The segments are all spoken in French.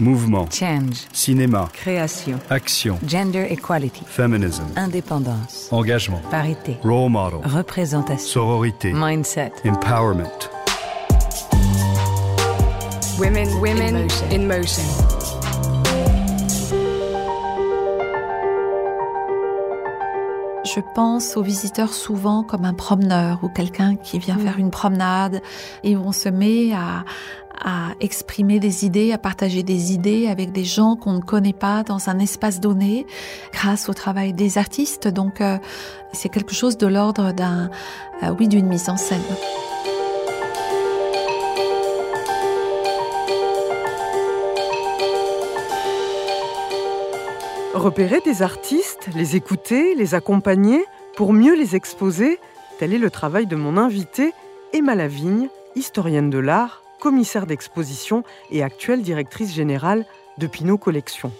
Mouvement. Change. Cinéma. Création. Action. Gender equality. Feminism. Indépendance. Engagement. Parité. Role model. Représentation. Sororité. Mindset. Empowerment. Women, women In motion. in motion. Je pense aux visiteurs souvent comme un promeneur ou quelqu'un qui vient faire une promenade et on se met à, à exprimer des idées, à partager des idées avec des gens qu'on ne connaît pas dans un espace donné grâce au travail des artistes. Donc euh, c'est quelque chose de l'ordre d'un, euh, oui, d'une mise en scène. Repérer des artistes, les écouter, les accompagner pour mieux les exposer, tel est le travail de mon invitée, Emma Lavigne, historienne de l'art, commissaire d'exposition et actuelle directrice générale de Pinot Collection.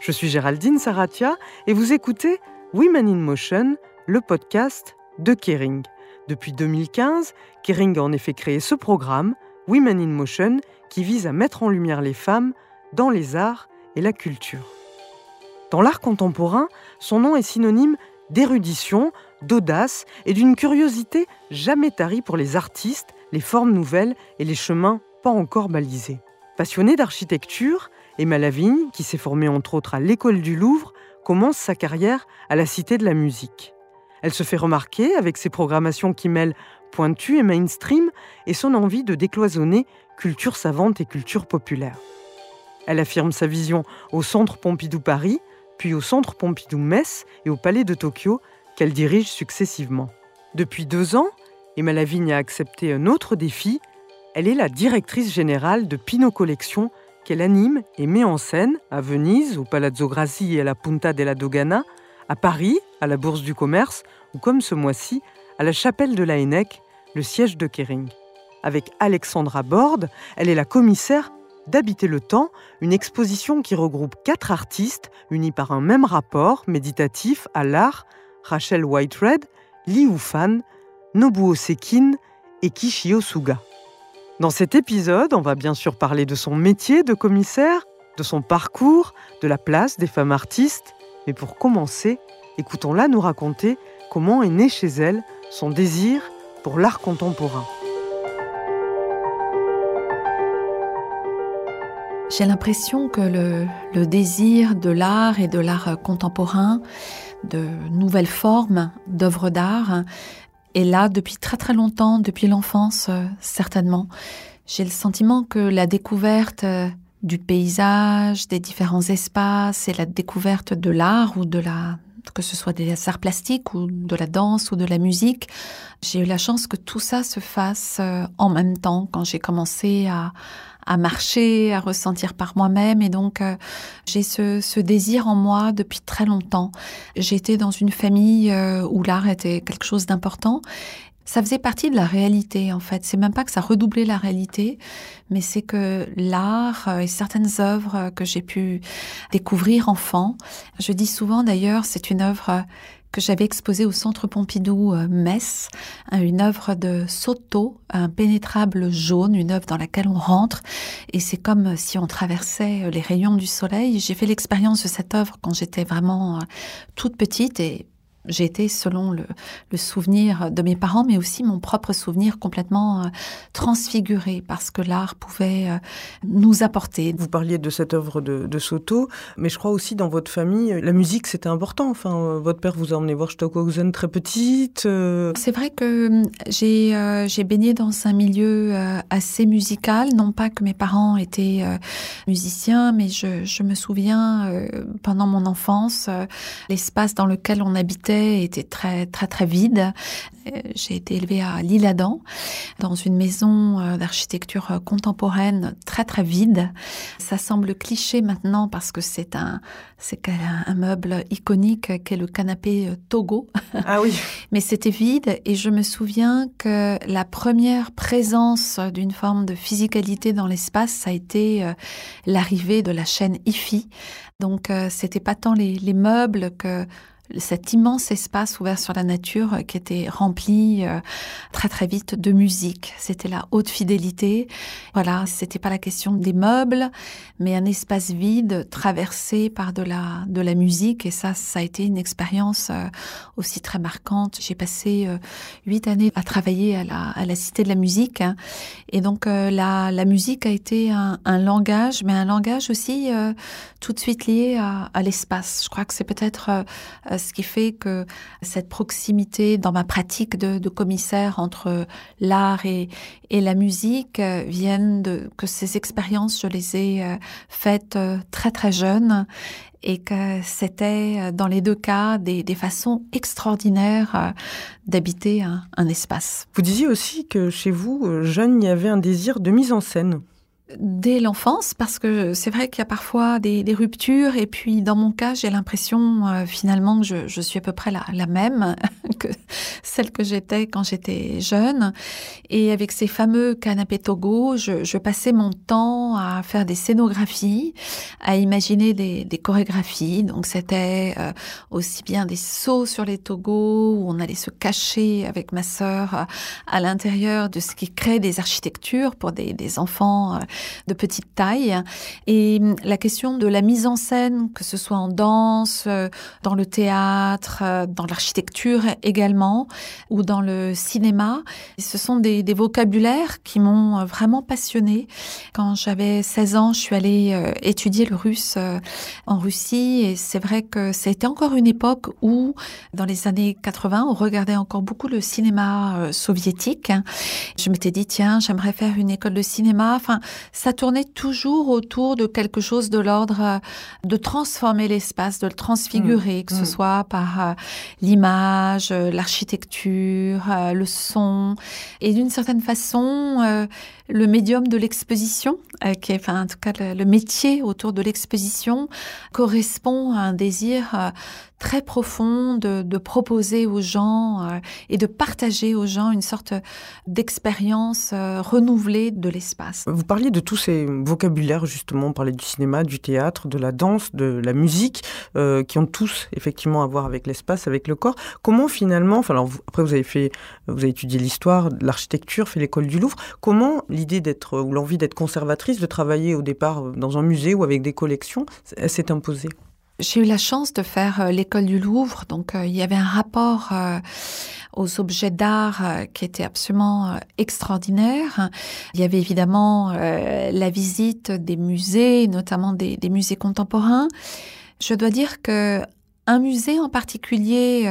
Je suis Géraldine Saratia et vous écoutez Women in Motion, le podcast de Kering. Depuis 2015, Kering a en effet créé ce programme, Women in Motion, qui vise à mettre en lumière les femmes dans les arts et la culture. Dans l'art contemporain, son nom est synonyme d'érudition, d'audace et d'une curiosité jamais tarie pour les artistes, les formes nouvelles et les chemins pas encore balisés. Passionnée d'architecture, Emma Lavigne, qui s'est formée entre autres à l'école du Louvre, commence sa carrière à la Cité de la Musique. Elle se fait remarquer avec ses programmations qui mêlent pointu et mainstream et son envie de décloisonner culture savante et culture populaire. Elle affirme sa vision au Centre Pompidou Paris, puis au Centre Pompidou Metz et au Palais de Tokyo, qu'elle dirige successivement. Depuis deux ans, Emma Lavigne a accepté un autre défi. Elle est la directrice générale de Pinot Collection, qu'elle anime et met en scène à Venise, au Palazzo Grassi et à la Punta della Dogana, à Paris, à la Bourse du Commerce, ou comme ce mois-ci, à la Chapelle de la Hennec, le siège de Kering. Avec Alexandra Borde, elle est la commissaire d'Habiter le temps, une exposition qui regroupe quatre artistes unis par un même rapport méditatif à l'art, Rachel Whitered, Li Fan, Nobuo Sekin et Kishio Suga. Dans cet épisode, on va bien sûr parler de son métier de commissaire, de son parcours, de la place des femmes artistes, mais pour commencer, écoutons-la nous raconter comment est né chez elle son désir pour l'art contemporain. J'ai l'impression que le, désir de l'art et de l'art contemporain, de nouvelles formes d'œuvres d'art, est là depuis très très longtemps, depuis l'enfance euh, certainement. J'ai le sentiment que la découverte euh, du paysage, des différents espaces et la découverte de l'art ou de la que ce soit des arts plastiques ou de la danse ou de la musique, j'ai eu la chance que tout ça se fasse euh, en même temps quand j'ai commencé à, à marcher, à ressentir par moi-même. Et donc, euh, j'ai ce, ce, désir en moi depuis très longtemps. J'étais dans une famille euh, où l'art était quelque chose d'important. Ça faisait partie de la réalité, en fait. C'est même pas que ça redoublait la réalité, mais c'est que l'art et certaines œuvres que j'ai pu découvrir enfant, je dis souvent d'ailleurs, c'est une œuvre que j'avais exposée au Centre Pompidou Metz, une œuvre de Soto, un pénétrable jaune, une œuvre dans laquelle on rentre, et c'est comme si on traversait les rayons du soleil. J'ai fait l'expérience de cette œuvre quand j'étais vraiment toute petite et j'ai été, selon le, le, souvenir de mes parents, mais aussi mon propre souvenir complètement euh, transfiguré parce que l'art pouvait euh, nous apporter. Vous parliez de cette œuvre de, de, Soto, mais je crois aussi dans votre famille, la musique c'était important. Enfin, euh, votre père vous a emmené voir Stockhausen très petite. C'est vrai que j'ai baigné dans un milieu assez musical. Non pas que mes parents étaient musiciens, mais je, je me souviens pendant mon enfance, l'espace dans lequel on habitait était très très très vide. J'ai été élevée à l'Île-Adam, dans une maison euh, d'architecture contemporaine très très vide. Ça semble cliché maintenant parce que c'est un c'est un meuble iconique qu'est le canapé Togo. Ah oui. Mais c'était vide et je me souviens que la première présence d'une forme de physicalité dans l'espace, ça a été euh, l'arrivée de la chaîne IFI. Donc euh, c'était pas tant les, les meubles que cet immense espace ouvert sur la nature qui était rempli euh, très très vite de musique. C'était la haute fidélité. Voilà, c'était pas la question des meubles, mais un espace vide traversé par de la de la musique. Et ça, ça a été une expérience euh, aussi très marquante. J'ai passé euh, huit années à travailler à la à la Cité de la musique, hein. et donc la la musique a été un, un langage, mais un langage aussi tout de suite lié à, à l'espace. Je crois que c'est peut-être euh, ce qui fait que cette proximité dans ma pratique de, commissaire entre l'art et, la musique euh, viennent de que ces expériences, je les ai euh, faites très très jeunes et que c'était dans les deux cas des, façons extraordinaires d'habiter un, espace. Vous disiez aussi que chez vous, jeune, il y avait un désir de mise en scène dès l'enfance parce que c'est vrai qu'il y a parfois des, ruptures et puis dans mon cas j'ai l'impression euh, finalement que je, suis à peu près la, même que celle que j'étais quand j'étais jeune. Et avec ces fameux canapés Togo je, passais mon temps à faire des scénographies à imaginer des, chorégraphies. Donc c'était euh, aussi bien des sauts sur les Togos où on allait se cacher avec ma sœur euh, à l'intérieur de ce qui crée des architectures pour des enfants de petite taille. Et hum, la question de la mise en scène, que ce soit en danse, euh, dans le théâtre, euh, dans l'architecture également, ou dans le cinéma, ce sont des, vocabulaires qui m'ont euh, vraiment passionnée. Quand j'avais 16 ans, je suis allée étudier le russe en Russie et c'est vrai que c'était encore une époque où, dans les années 80, on regardait encore beaucoup le cinéma soviétique. Je m'étais dit, tiens, j'aimerais faire une école de cinéma. Enfin, ça tournait toujours autour de quelque chose de l'ordre euh, de transformer l'espace, de le transfigurer, mmh. que ce mmh. soit par euh, l'image, euh, l'architecture, le son, et d'une certaine façon, le médium de l'exposition, qui est, enfin, en tout cas, le, métier autour de l'exposition correspond à un désir très profond de, proposer aux gens et de partager aux gens une sorte d'expérience renouvelée de l'espace. Vous parliez de tous ces vocabulaires, justement, on parlait du cinéma, du théâtre, de la danse, de la musique, euh, qui ont tous effectivement à voir avec l'espace, avec le corps. Comment finalement, alors, après vous avez étudié l'histoire, l'architecture, fait l'école du Louvre. Comment l'idée d'être ou l'envie d'être conservatrice, de travailler au départ dans un musée ou avec des collections, s'est imposée j'ai eu la chance de faire euh, l'école du Louvre, donc euh, il y avait un rapport euh, aux objets d'art qui était absolument extraordinaire. Il y avait évidemment la visite des musées, notamment des, des, musées contemporains. Je dois dire que un musée en particulier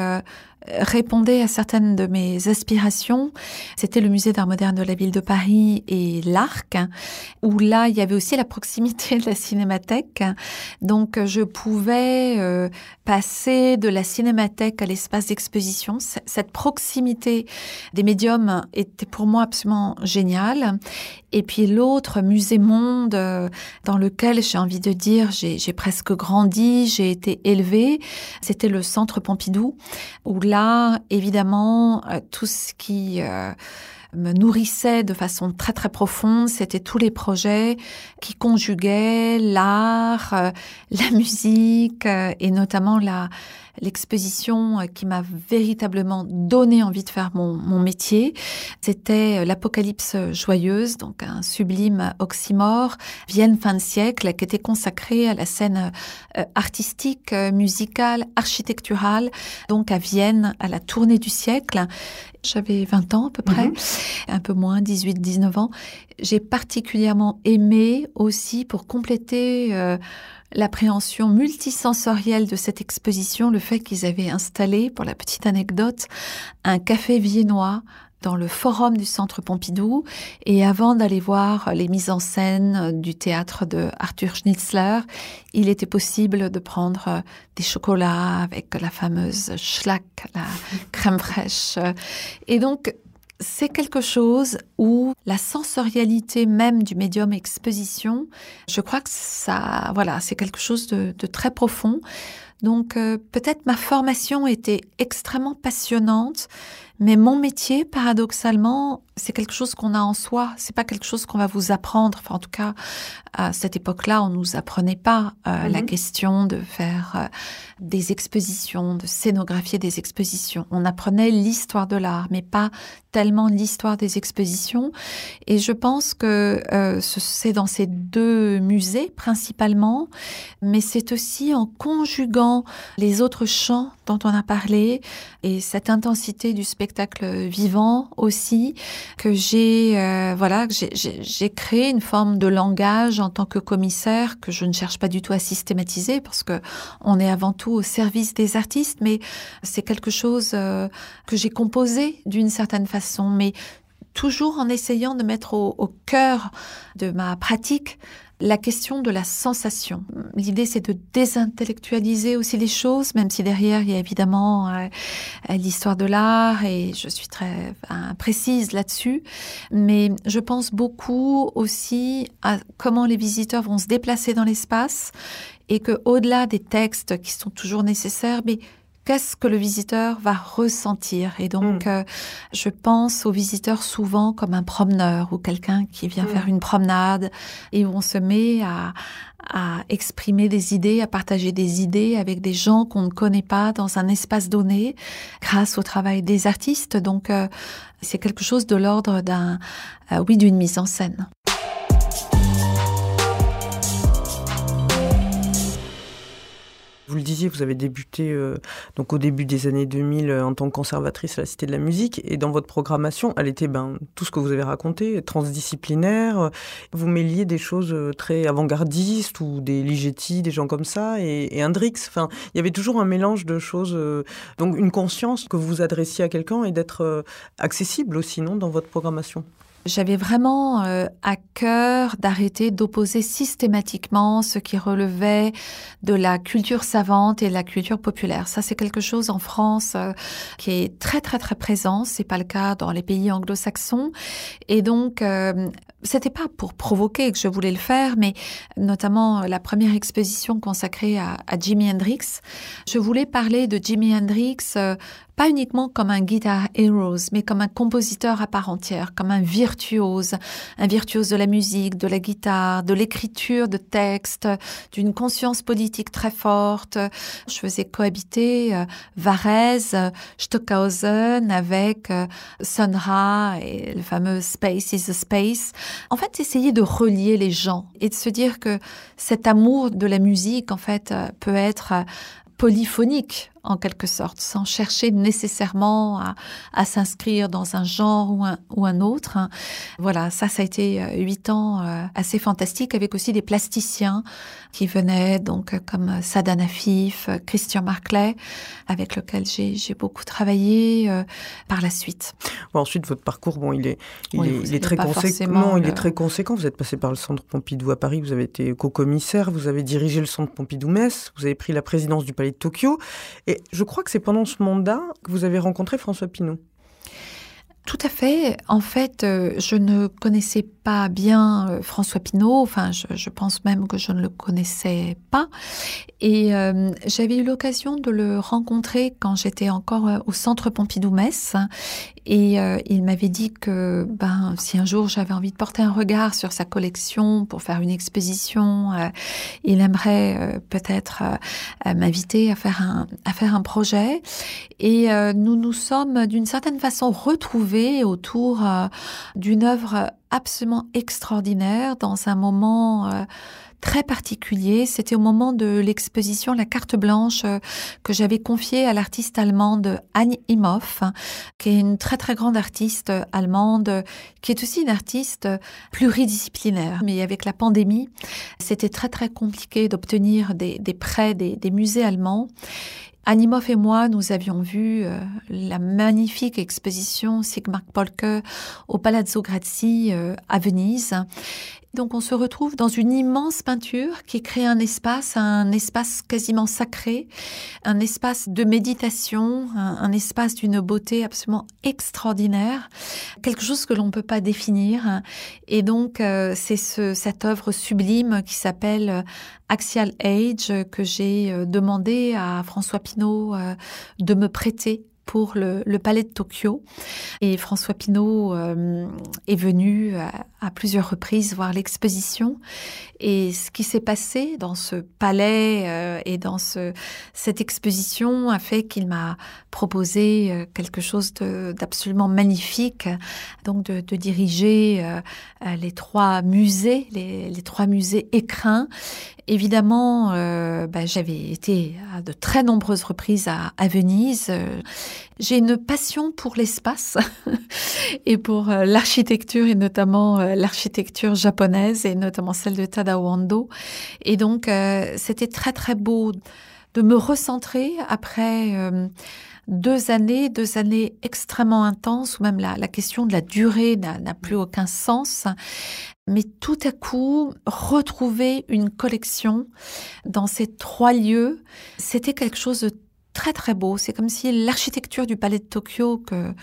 répondait à certaines de mes aspirations. C'était le musée d'art moderne de la ville de Paris et l'Arc, où là, il y avait aussi la proximité de la cinémathèque. Donc, je pouvais euh, passer de la cinémathèque à l'espace d'exposition. Cette proximité des médiums était pour moi absolument géniale. Et puis l'autre, Musée Monde, euh, dans lequel j'ai envie de dire, j'ai presque grandi, j'ai été élevée, c'était le Centre Pompidou, où là, évidemment, euh, tout ce qui euh, me nourrissait de façon très très profonde, c'était tous les projets qui conjuguaient l'art, euh, la musique et notamment la l'exposition qui m'a véritablement donné envie de faire mon, mon métier. C'était l'Apocalypse joyeuse, donc un sublime oxymore, Vienne fin de siècle, qui était consacré à la scène artistique, musicale, architecturale, donc à Vienne, à la tournée du siècle. J'avais 20 ans à peu près, mhm. un peu moins, 18, 19 ans. J'ai particulièrement aimé aussi pour compléter euh, l'appréhension multisensorielle de cette exposition, le fait qu'ils avaient installé, pour la petite anecdote, un café viennois dans le forum du Centre Pompidou. Et avant d'aller voir les mises en scène du théâtre de Arthur Schnitzler, il était possible de prendre des chocolats avec la fameuse Schlack, la crème fraîche. Et donc, c'est quelque chose où la sensorialité même du médium exposition, je crois que ça, voilà, c'est quelque chose de, très profond. Donc euh, peut-être ma formation était extrêmement passionnante, mais mon métier, paradoxalement, c'est quelque chose qu'on a en soi. C'est pas quelque chose qu'on va vous apprendre. Enfin, en tout cas, à cette époque-là, on nous apprenait pas euh, la Mhm. question de faire euh, des expositions, de scénographier des expositions. On apprenait l'histoire de l'art, mais pas tellement l'histoire des expositions. Et je pense que euh, ce- c'est dans ces deux musées principalement, mais c'est aussi en conjuguant les autres champs dont on a parlé et cette intensité du spectacle vivant aussi que j'ai euh, voilà j'ai créé une forme de langage en tant que commissaire que je ne cherche pas du tout à systématiser parce que on est avant tout au service des artistes mais c'est quelque chose euh, que j'ai composé d'une certaine façon mais toujours en essayant de mettre au, au cœur de ma pratique la question de la sensation. L'idée, c'est de désintellectualiser aussi les choses, même si derrière, il y a évidemment euh, l'histoire de l'art, et je suis très précise là-dessus. Mais je pense beaucoup aussi à comment les visiteurs vont se déplacer dans l'espace, et que au-delà des textes qui sont toujours nécessaires, mais qu'est-ce que le visiteur va ressentir? Et donc, Mm. euh, je pense aux visiteurs souvent comme un promeneur ou quelqu'un qui vient faire une promenade et où on se met à, à exprimer des idées, à partager des idées avec des gens qu'on ne connaît pas dans un espace donné grâce au travail des artistes. Donc, euh, c'est quelque chose de l'ordre d'un, euh, oui, d'une mise en scène. Vous le disiez, vous avez débuté euh, donc au début des années 2000 euh, en tant que conservatrice à la Cité de la Musique et dans votre programmation, elle était ben, tout ce que vous avez raconté, transdisciplinaire. Vous mêliez des choses euh, très avant-gardistes ou des Ligeti, des gens comme ça et, et Hendrix. Enfin, il y avait toujours un mélange de choses, donc une conscience que vous vous adressiez à quelqu'un et d'être accessible aussi, non, dans votre programmation? J'avais vraiment euh, à cœur d'arrêter d'opposer systématiquement ce qui relevait de la culture savante et de la culture populaire. Ça, c'est quelque chose en France euh, qui est très très très présent. C'est pas le cas dans les pays anglo-saxons. Et donc, euh, c'était pas pour provoquer que je voulais le faire, mais notamment euh, la première exposition consacrée à, Jimi Hendrix. Je voulais parler de Jimi Hendrix. euh, pas uniquement comme un guitar heroes, mais comme un compositeur à part entière, comme un virtuose, un virtuose de la musique, de la guitare, de l'écriture de textes, d'une conscience politique très forte. Je faisais cohabiter euh, Varese, Stockhausen avec euh, Sun Ra et le fameux Space is a Space. En fait, essayer de relier les gens et de se dire que cet amour de la musique, en fait, euh, peut être euh, polyphonique en quelque sorte, sans chercher nécessairement à, à s'inscrire dans un genre ou un, ou un autre. Voilà, ça, ça a été euh, huit ans euh, assez fantastique, avec aussi des plasticiens qui venaient, donc euh, comme Sada Nafif, euh, Christian Marclay, avec lequel j'ai beaucoup travaillé euh, par la suite. Bon, ensuite, votre parcours, bon, il est, il Oui, est, vous il est savez très conséquent. Non, il est très conséquent. Vous êtes passé par le Centre Pompidou à Paris. Vous avez été co-commissaire. Vous avez dirigé le Centre Pompidou-Metz. Vous avez pris la présidence du Palais de Tokyo. Et je crois que c'est pendant ce mandat que vous avez rencontré François Pinault. Tout à fait. En fait, euh, je ne connaissais pas bien euh, François Pinault. Enfin, je, je pense même que je ne le connaissais pas. Et euh, j'avais eu l'occasion de le rencontrer quand j'étais encore euh, au Centre Pompidou-Metz. Et euh, il m'avait dit que ben, si un jour j'avais envie de porter un regard sur sa collection pour faire une exposition, euh, il aimerait euh, peut-être m'inviter à faire un à faire un projet. Et nous nous sommes d'une certaine façon retrouvés autour d'une œuvre absolument extraordinaire dans un moment euh, très particulier. C'était au moment de l'exposition La carte blanche euh, que j'avais confiée à l'artiste allemande Anne Imhoff, qui est une très très grande artiste allemande, qui est aussi une artiste pluridisciplinaire. Mais avec la pandémie, c'était très très compliqué d'obtenir des, prêts des musées allemands. Animov et moi, nous avions vu euh, la magnifique exposition Sigmar Polke au Palazzo Grassi euh, à Venise. Donc on se retrouve dans une immense peinture qui crée un espace, un espace quasiment sacré, un espace de méditation, un, espace d'une beauté absolument extraordinaire, quelque chose que l'on ne peut pas définir. Et donc euh, c'est ce, cette œuvre sublime qui s'appelle euh, Axial Age que j'ai euh, demandé à François Pinault de me prêter pour le, palais de Tokyo. Et François Pinault euh, est venu à, plusieurs reprises voir l'exposition. Et ce qui s'est passé dans ce palais euh, et dans ce, cette exposition a fait qu'il m'a proposé euh, quelque chose d'absolument magnifique, donc de, diriger les trois musées, les, les, trois musées écrins. Évidemment, bah, j'avais été à de très nombreuses reprises à, Venise. J'ai une passion pour l'espace et pour euh, l'architecture et notamment euh, l'architecture japonaise et notamment celle de Tadao Ando. Et donc, euh, c'était très très beau de me recentrer après deux années, deux années extrêmement intenses où même la, la question de la durée n'a plus aucun sens. Mais tout à coup, retrouver une collection dans ces trois lieux, c'était quelque chose de très très beau. C'est comme si l'architecture du palais de Tokyo que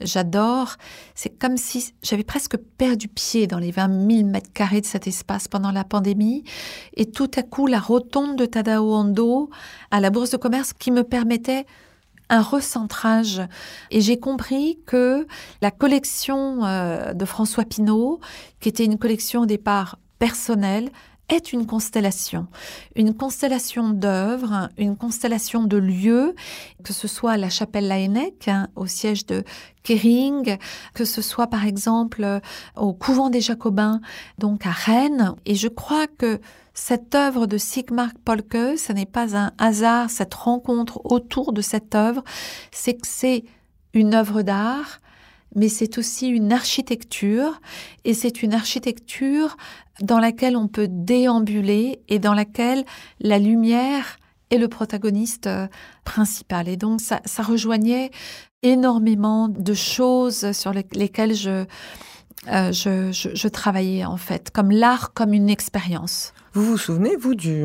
j'adore, c'est comme si j'avais presque perdu pied dans les 20 000 mètres carrés de cet espace pendant la pandémie. Et tout à coup, la rotonde de Tadao Ando à la bourse de commerce qui me permettait un recentrage. Et j'ai compris que la collection euh, de François Pinault, qui était une collection au départ personnelle, est une constellation, une constellation d'œuvres, une constellation de lieux, que ce soit la chapelle Laennec, hein, au siège de Kering, que ce soit par exemple au couvent des Jacobins, donc à Rennes. Et je crois que cette œuvre de Sigmar Polke, ce n'est pas un hasard, cette rencontre autour de cette œuvre, c'est que c'est une œuvre d'art, mais c'est aussi une architecture, et c'est une architecture dans laquelle on peut déambuler et dans laquelle la lumière est le protagoniste euh, principal. Et donc ça, rejoignait énormément de choses sur lesquelles euh, je, je, travaillais en fait, comme l'art comme une expérience. Vous vous souvenez, vous, du,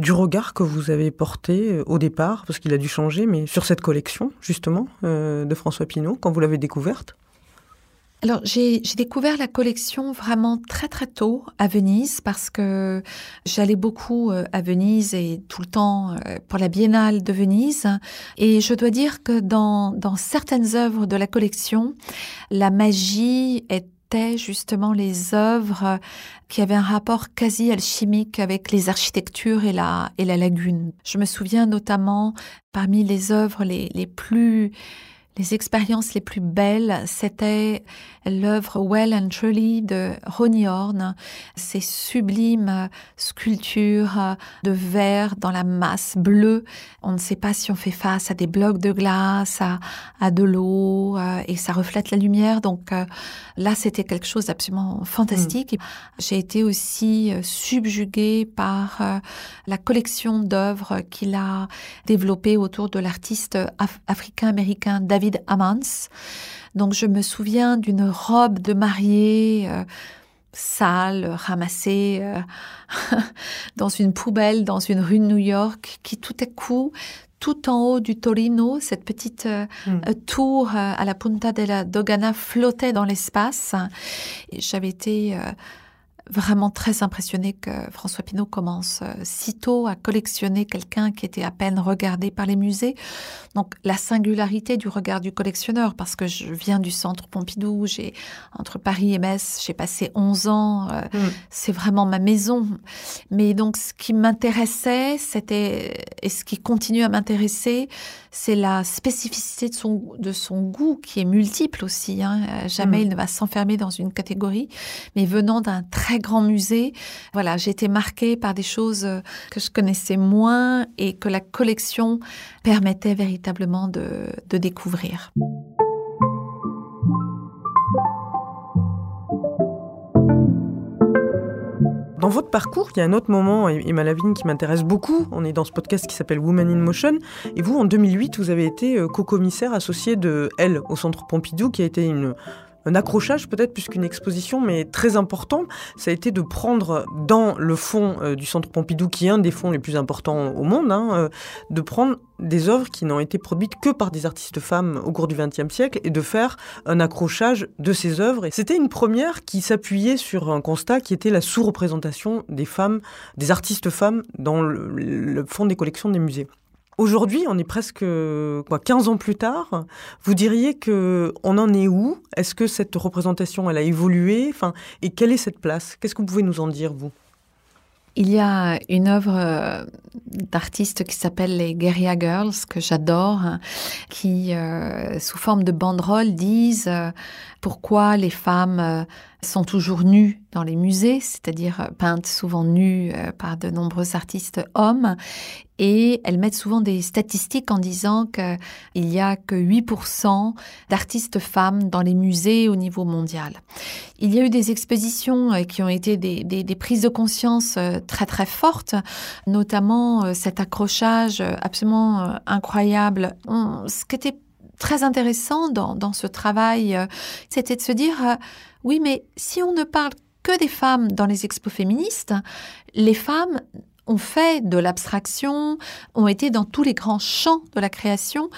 du regard que vous avez porté euh, au départ, parce qu'il a dû changer, mais sur cette collection, justement, de François Pinault, quand vous l'avez découverte? Alors j'ai découvert la collection vraiment très très tôt à Venise parce que j'allais beaucoup euh, à Venise et tout le temps euh, pour la Biennale de Venise. Et je dois dire que dans, dans certaines œuvres de la collection, la magie justement les œuvres qui avaient un rapport quasi alchimique avec les architectures et la, et la lagune. Je me souviens notamment parmi les œuvres les, les plus les expériences les plus belles, c'était l'œuvre Well and Truly de Ronnie Horn, ces sublimes sculptures de verre dans la masse bleue. On ne sait pas si on fait face à des blocs de glace, à, de l'eau, euh, et ça reflète la lumière. Donc euh, là, c'était quelque chose d'absolument fantastique. Mm. J'ai été aussi euh, subjuguée par la collection d'œuvres qu'il a développées autour de l'artiste africain-américain David Ammons. Donc je me souviens d'une robe de mariée euh, sale, ramassée euh, dans une poubelle dans une rue de New York, qui tout à coup, tout en haut du Torino, cette petite euh, hmm. tour à la Punta della Dogana flottait dans l'espace. J'avais été vraiment très impressionné que François Pinault commence euh, si tôt à collectionner quelqu'un qui était à peine regardé par les musées. Donc la singularité du regard du collectionneur, parce que je viens du centre Pompidou, j'ai entre Paris et Metz, j'ai passé 11 ans, euh, mm. c'est vraiment ma maison. Mais donc ce qui m'intéressait, c'était et ce qui continue à m'intéresser, c'est la spécificité de son de son goût qui est multiple aussi. Hein. Jamais mm. il ne va s'enfermer dans une catégorie, mais venant d'un très grand musée. Voilà, j'ai été marquée par des choses euh, que je connaissais moins et que la collection permettait véritablement de, de découvrir. Dans votre parcours, il y a un autre moment, Emma Lavigne, qui m'intéresse beaucoup. On est dans ce podcast qui s'appelle Woman in Motion. Et vous, en 2008, vous avez été euh, co-commissaire associé de Elle au Centre Pompidou, qui a été une, un accrochage peut-être plus qu'une exposition, mais très important, ça a été de prendre dans le fond euh, du Centre Pompidou, qui est un des fonds les plus importants au monde, hein, euh, de prendre des œuvres qui n'ont été produites que par des artistes femmes au cours du XXe siècle et de faire un accrochage de ces œuvres. C'était une première qui s'appuyait sur un constat qui était la sous-représentation des femmes, des artistes femmes dans le fond des collections des musées. Aujourd'hui, on est presque quoi, 15 ans plus tard. Vous diriez que on en est où? Est-ce que cette représentation, elle a évolué? Enfin, Et quelle est cette place? Qu'est-ce que vous pouvez nous en dire, vous? Il y a une œuvre euh, d'artiste qui s'appelle les Guerilla Girls que j'adore, qui euh, sous forme de banderole disent euh, pourquoi les femmes sont toujours nues dans les musées, c'est-à-dire peintes souvent nues par de nombreux artistes hommes, et elles mettent souvent des statistiques en disant qu'il n'y a que 8% d'artistes femmes dans les musées au niveau mondial. Il y a eu des expositions euh, qui ont été des, des, prises de conscience euh, très très fortes, notamment euh, cet accrochage absolument incroyable. ce qui était très intéressant dans, dans ce travail, c'était de se dire, oui, mais si on ne parle que des femmes dans les expos féministes, les femmes ont fait de l'abstraction, ont été dans tous les grands champs de la création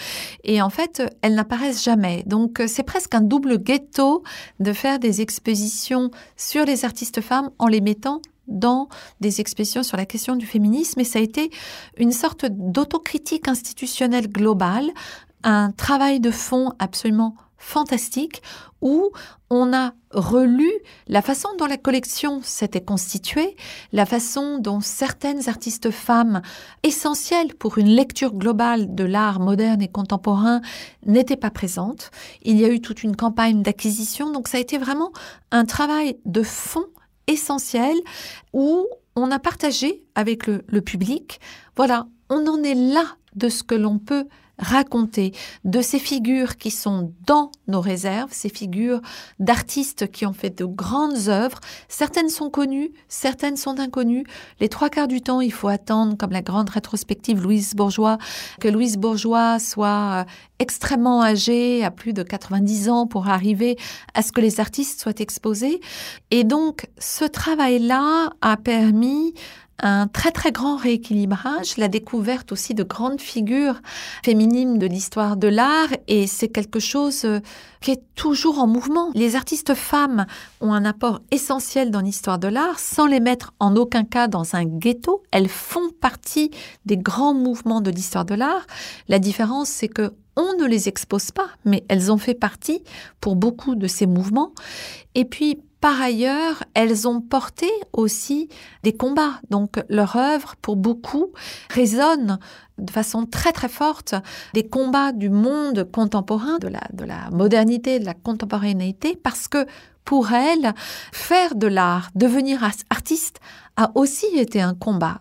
et en fait, elles n'apparaissent jamais. Donc c'est presque un double ghetto de faire des expositions sur les artistes femmes en les mettant dans des expositions sur la question du féminisme et ça a été une sorte d'autocritique institutionnelle globale, un travail de fond absolument fantastique où on a relu la façon dont la collection s'était constituée, la façon dont certaines artistes femmes essentielles pour une lecture globale de l'art moderne et contemporain n'étaient pas présentes. Il y a eu toute une campagne d'acquisition, donc ça a été vraiment un travail de fond essentiel où on a partagé avec le, public, voilà, on en est là de ce que l'on peut raconter de ces figures qui sont dans nos réserves, ces figures d'artistes qui ont fait de grandes œuvres. Certaines sont connues, certaines sont inconnues. Les trois quarts du temps, il faut attendre, comme la grande rétrospective Louise Bourgeois, que Louise Bourgeois soit euh, extrêmement âgée, à plus de 90 ans, pour arriver à ce que les artistes soient exposés. Et donc, ce travail-là a permis un très très grand rééquilibrage, la découverte aussi de grandes figures féminines de l'histoire de l'art et c'est quelque chose euh, qui est toujours en mouvement. Les artistes femmes ont un apport essentiel dans l'histoire de l'art sans les mettre en aucun cas dans un ghetto. Elles font partie des grands mouvements de l'histoire de l'art. La différence c'est que on ne les expose pas, mais elles ont fait partie pour beaucoup de ces mouvements. Et puis, par ailleurs, elles ont porté aussi des combats. Donc leur œuvre, pour beaucoup, résonne de façon très très forte des combats du monde contemporain, de la, de la modernité, de la contemporanéité, parce que pour elles, faire de l'art, devenir artiste, a aussi été un combat.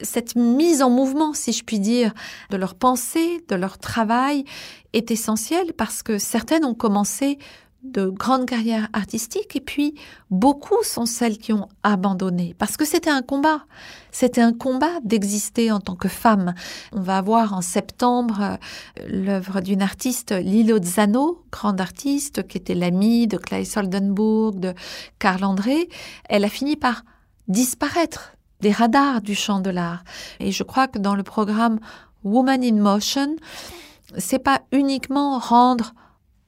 Cette mise en mouvement, si je puis dire, de leur pensée, de leur travail, est essentielle parce que certaines ont commencé de grandes carrières artistiques et puis beaucoup sont celles qui ont abandonné parce que c'était un combat. C'était un combat d'exister en tant que femme. On va avoir en septembre euh, l'œuvre d'une artiste, Lilo Zano, grande artiste qui était l'amie de Claes Oldenburg, de Karl André. Elle a fini par disparaître des radars du champ de l'art. Et je crois que dans le programme Woman in Motion, c'est pas uniquement rendre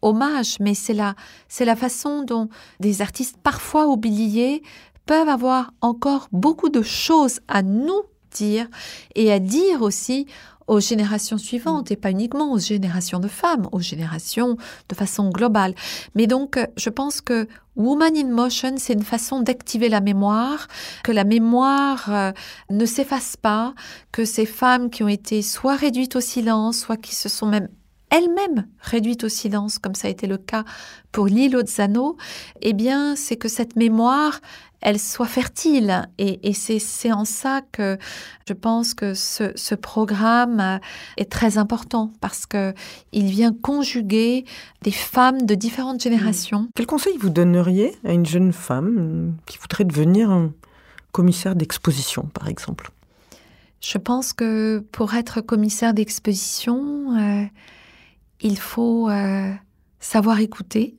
hommage, mais c'est la, c'est la façon dont des artistes parfois oubliés peuvent avoir encore beaucoup de choses à nous dire et à dire aussi aux générations suivantes et pas uniquement aux générations de femmes, aux générations de façon globale. Mais donc, je pense que Woman in Motion, c'est une façon d'activer la mémoire, que la mémoire euh, ne s'efface pas, que ces femmes qui ont été soit réduites au silence, soit qui se sont même elle-même réduite au silence, comme ça a été le cas pour l'île Ozzano, eh bien, c'est que cette mémoire, elle soit fertile. Et, c'est en ça que je pense que ce, programme est très important parce que il vient conjuguer des femmes de différentes générations. Quel conseil vous donneriez à une jeune femme qui voudrait devenir un commissaire d'exposition, par exemple? Je pense que pour être commissaire d'exposition, euh, il faut euh, savoir écouter,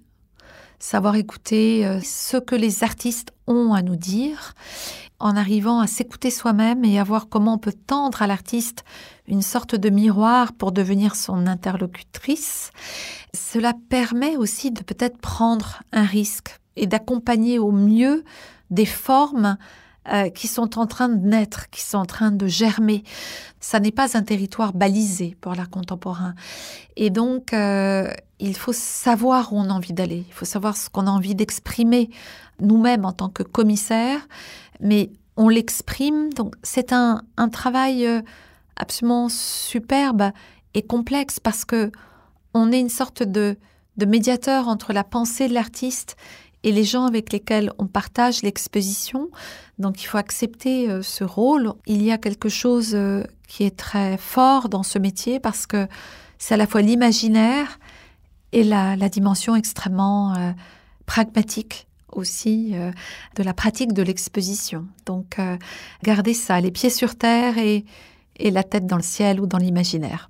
savoir écouter euh, ce que les artistes ont à nous dire, en arrivant à s'écouter soi-même et à voir comment on peut tendre à l'artiste une sorte de miroir pour devenir son interlocutrice. Cela permet aussi de peut-être prendre un risque et d'accompagner au mieux des formes euh, qui sont en train de naître, qui sont en train de germer. Ça n'est pas un territoire balisé pour l'art contemporain. Et donc, euh, il faut savoir où on a envie d'aller. Il faut savoir ce qu'on a envie d'exprimer nous-mêmes en tant que commissaire, mais on l'exprime. Donc, c'est un, travail euh, absolument superbe et complexe parce que on est une sorte de médiateur entre la pensée de l'artiste et les gens avec lesquels on partage l'exposition. Donc il faut accepter euh, ce rôle. Il y a quelque chose euh, qui est très fort dans ce métier parce que c'est à la fois l'imaginaire et la, dimension extrêmement euh, pragmatique aussi de la pratique de l'exposition. Donc garder ça, les pieds sur terre et la tête dans le ciel ou dans l'imaginaire.